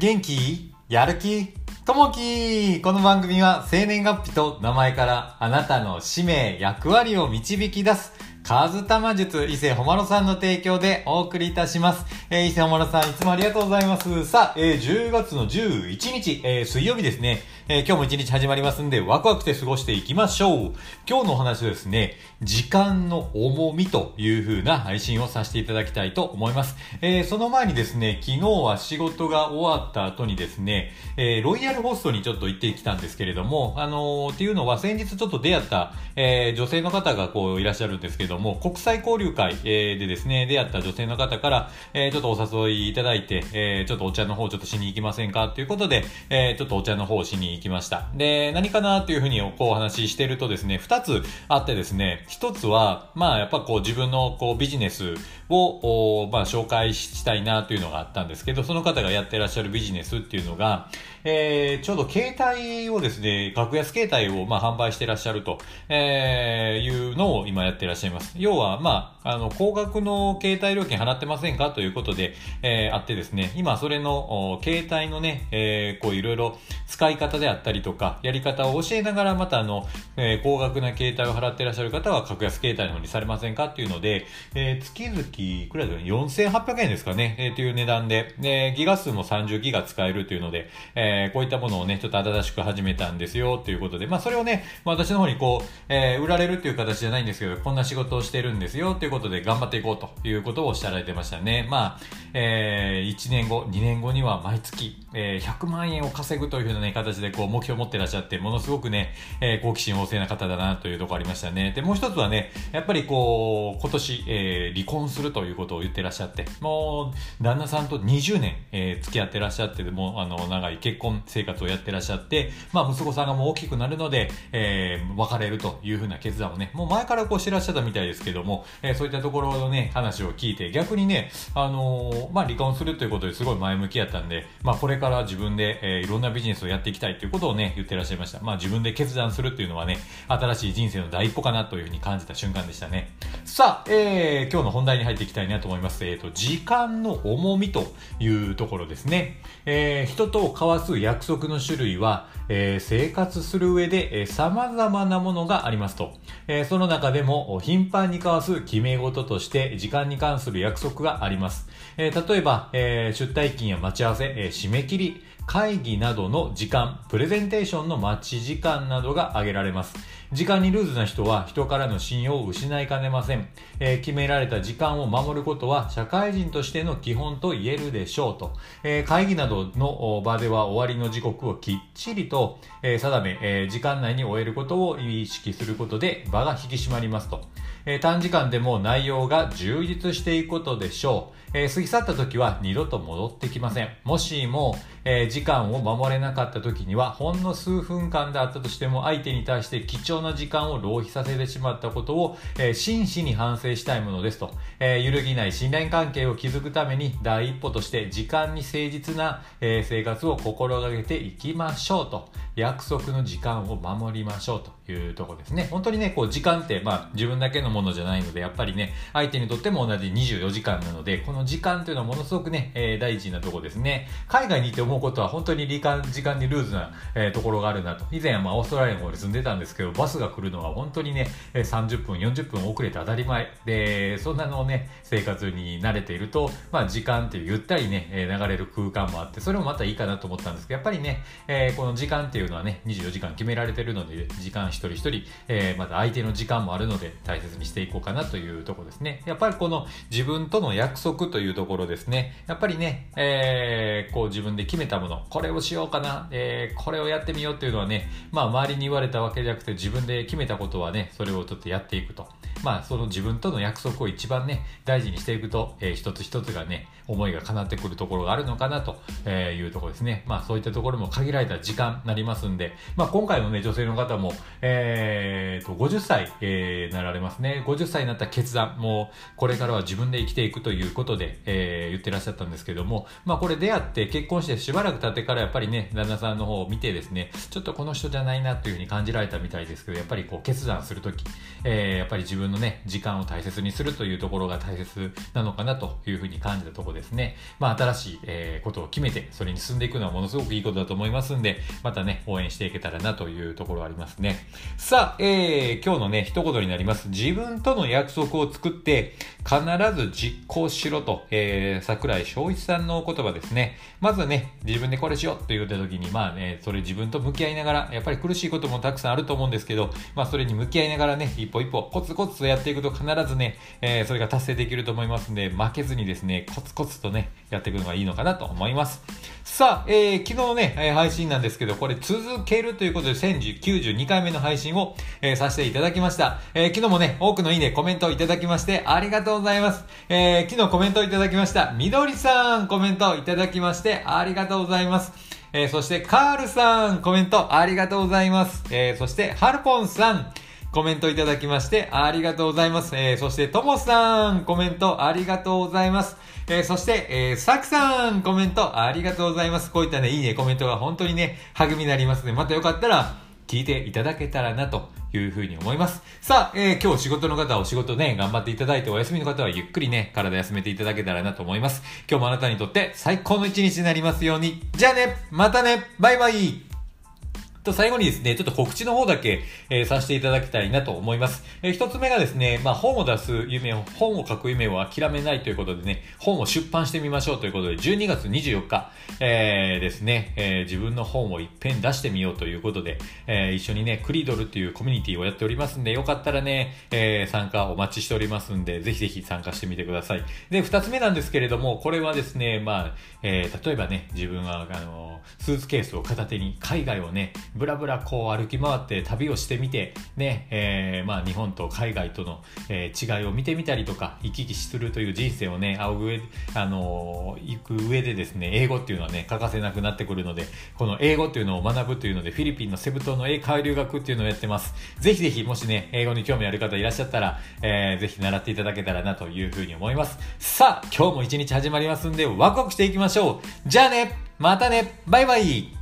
元気？やる気？ともきこの番組は生年月日と名前からあなたの使命、役割を導き出すカズタマ術伊勢ほまろさんの提供でお送りいたします。えー、伊勢ほまろさんいつもありがとうございます。さあ、えー、10月の11日、えー、水曜日ですね。えー、今日も一日始まりますんで、ワクワクして過ごしていきましょう。今日のお話はですね、時間の重みという風な配信をさせていただきたいと思います。えー、その前にですね、昨日は仕事が終わった後にですね、えー、ロイヤルホストにちょっと行ってきたんですけれども、あの、っていうのは先日ちょっと出会った、え、女性の方がこういらっしゃるんですけども、国際交流会、え、でですね、出会った女性の方から、え、ちょっとお誘いいただいて、え、ちょっとお茶の方ちょっとしに行きませんか？ということで、え、ちょっとお茶の方しに行きました。で、何かなというふうにこうお話ししてるとですね、二つあってですね、一つは、まあやっぱこう自分のこうビジネスを、まあ紹介したいなというのがあったんですけど、その方がやってらっしゃるビジネスっていうのが、えー、ちょうど携帯をですね、格安携帯をまあ販売してらっしゃると、えー、いうのを今やってらっしゃいます。要は、まあ、あの、高額の携帯料金払ってませんか？ということで、えー、あってですね、今それの、携帯のね、えー、こういろいろ使い方であったりとか、やり方を教えながら、またあの、えー、高額な携帯を払ってらっしゃる方は格安携帯の方にされませんか？っていうので、えー、月々、いくらだろう、4800円ですかね、えー、という値段で、で、ギガ数も30ギガ使えるというので、えーえー、こういったものをね、ちょっと新しく始めたんですよ、ということで、まあ、それをね、私の方にこう、えー、売られるっていう形じゃないんですけど、こんな仕事をしてるんですよ、ということで、頑張っていこうということをおっしゃられてましたね。まあ、えー、1年後、2年後には毎月、えー、100万円を稼ぐというふうなね、形でこう、目標を持ってらっしゃって、ものすごくね、えー、好奇心旺盛な方だな、というとこありましたね。で、もう一つはね、やっぱりこう、今年、えー、離婚するということを言ってらっしゃって、もう、旦那さんと20年、えー、付き合ってらっしゃって、もう、あの、長い結婚生活をやってらっしゃって、まあ、息子さんがもう大きくなるので、えー、別れるというふうな決断をね、もう前からこうしてらっしゃったみたいですけども、えー、そういったところのね、話を聞いて、逆にね、あのー、まあ、離婚するということですごい前向きやったんで、まあ、これから自分で、えー、いろんなビジネスをやっていきたいということをね、言ってらっしゃいました。まあ、自分で決断するっていうのはね、新しい人生の第一歩かなというふうに感じた瞬間でしたね。さあ、えー、今日の本題に入っていきたいなと思います。えっ、ー、と、時間の重みというところですね。えー、人と交わす約束の種類は、えー、生活する上で、えー、様々なものがありますと。えー、その中でも頻繁に交わす決め事として時間に関する約束があります。え、例えば、え、出退勤や待ち合わせ、え、締め切り、会議などの時間、プレゼンテーションの待ち時間などが挙げられます。時間にルーズな人は人からの信用を失いかねません。えー、決められた時間を守ることは社会人としての基本と言えるでしょうと。えー、会議などの場では終わりの時刻をきっちりと、えー、定め、え時間内に終えることを意識することで場が引き締まりますと。え短時間でも内容が充実していくことでしょう。え過ぎ去った時は二度と戻ってきません。もしも、え時間を守れなかった時にはほんの数分間であったとしても相手に対して貴重重な時間を浪費させてしまったことを、えー、真摯に反省したいものですと、えー、揺るぎない信頼関係を築くために第一歩として時間に誠実な、えー、生活を心がけていきましょうと。約束の時間を守りましょうと。いうとこですね。本当にね、こう時間って、まあ自分だけのものじゃないので、やっぱりね、相手にとっても同じ24時間なので、この時間というのはものすごくね、えー、大事なとこですね。海外にいて思うことは本当に時間時間にルーズな、えー、ところがあるなと。以前はまあオーストラリアの方に住んでたんですけど、バスが来るのは本当にね、30分、40分遅れて当たり前で、そんなのをね、生活に慣れていると、まあ時間っていうゆったりね、流れる空間もあって、それもまたいいかなと思ったんですけど、やっぱりね、えー、この時間っていうのはね、24時間決められてるので、時間一人一人、えー、まだ相手の時間もあるので大切にしていこうかなというところですね。やっぱりこの自分との約束というところですね。やっぱりね、えー、こう自分で決めたもの、これをしようかな、えー、これをやってみようっていうのはね、まあ周りに言われたわけじゃなくて自分で決めたことはね、それをちょっとやっていくと。まあその自分との約束を一番ね、大事にしていくと、えー、一つ一つがね、思いが叶ってくるところがあるのかなというところですね。まあそういったところも限られた時間になりますんで、まあ今回のね、女性の方も、えー、と、50歳、えー、なられますね。50歳になった決断、もうこれからは自分で生きていくということで、えー、言ってらっしゃったんですけども、まあこれ出会って結婚してしばらく経ってからやっぱりね、旦那さんの方を見てですね、ちょっとこの人じゃないなというふうに感じられたみたいですけど、やっぱりこう決断するとき、えー、やっぱり自分分のね、時間を大切にするというところが大切なのかなというふうに感じたところですね。まあ、新しい、えー、ことを決めて、それに進んでいくのはものすごくいいことだと思いますんで、またね、応援していけたらなというところありますね。さあ、えー、今日のね、一言になります。自分との約束を作って、必ず実行しろと、えー、桜井翔一さんの言葉ですね。まずはね、自分でこれしようって言った時に、まあね、それ自分と向き合いながら、やっぱり苦しいこともたくさんあると思うんですけど、まあそれに向き合いながらね、一歩一歩、コツコツとやっていくと必ずね、えー、それが達成できると思いますんで、負けずにですね、コツコツとね、やっていくのがいいのかなと思います。さあ、えー、昨日のね、配信なんですけど、これ続けるということで、1092回目の配信を、えー、させていただきました。えー、昨日もね、多くのいいね、コメントをいただきまして、ありがとうございます。えー、昨日コメントをいただきました。みどりさん、コメントをいただきまして、ありがとうございます。えー、そして、カールさん、コメントありがとうございます。えー、そして、ハルポンさん、コメントいただきまして、ありがとうございます。えー、そして、ともさん、コメントありがとうございます。えー、そして、えー、さくさん、コメントありがとうございます。こういったね、いいね、コメントが本当にね、励みになりますので、またよかったら、聞いていただけたらなというふうに思います。さあ、えー、今日仕事の方はお仕事ね、頑張っていただいて、お休みの方はゆっくりね、体休めていただけたらなと思います。今日もあなたにとって最高の一日になりますように。じゃあね、またね、バイバイと、最後にですね、ちょっと告知の方だけ、えー、させていただきたいなと思います。えー、一つ目がですね、まあ、本を出す夢を、本を書く夢を諦めないということでね、本を出版してみましょうということで、12月24日、えー、ですね、え、自分の本を一遍出してみようということで、え、一緒にね、クリドルっていうコミュニティをやっておりますんで、よかったらね、え、参加お待ちしておりますんで、ぜひぜひ参加してみてください。で、二つ目なんですけれども、これはですね、まあ、え、例えばね、自分は、あの、スーツケースを片手に海外をね、ブラブラこう歩き回って旅をしてみて、ね、えー、まあ日本と海外との、えー、違いを見てみたりとか、行き来するという人生をね、仰ぐ上、あのー、行く上でですね、英語っていうのはね、欠かせなくなってくるので、この英語っていうのを学ぶというので、フィリピンのセブ島の英会留学っていうのをやってます。ぜひぜひ、もしね、英語に興味ある方いらっしゃったら、えー、ぜひ習っていただけたらなというふうに思います。さあ、今日も一日始まりますんで、ワクワクしていきましょう。じゃあね、またね、バイバイ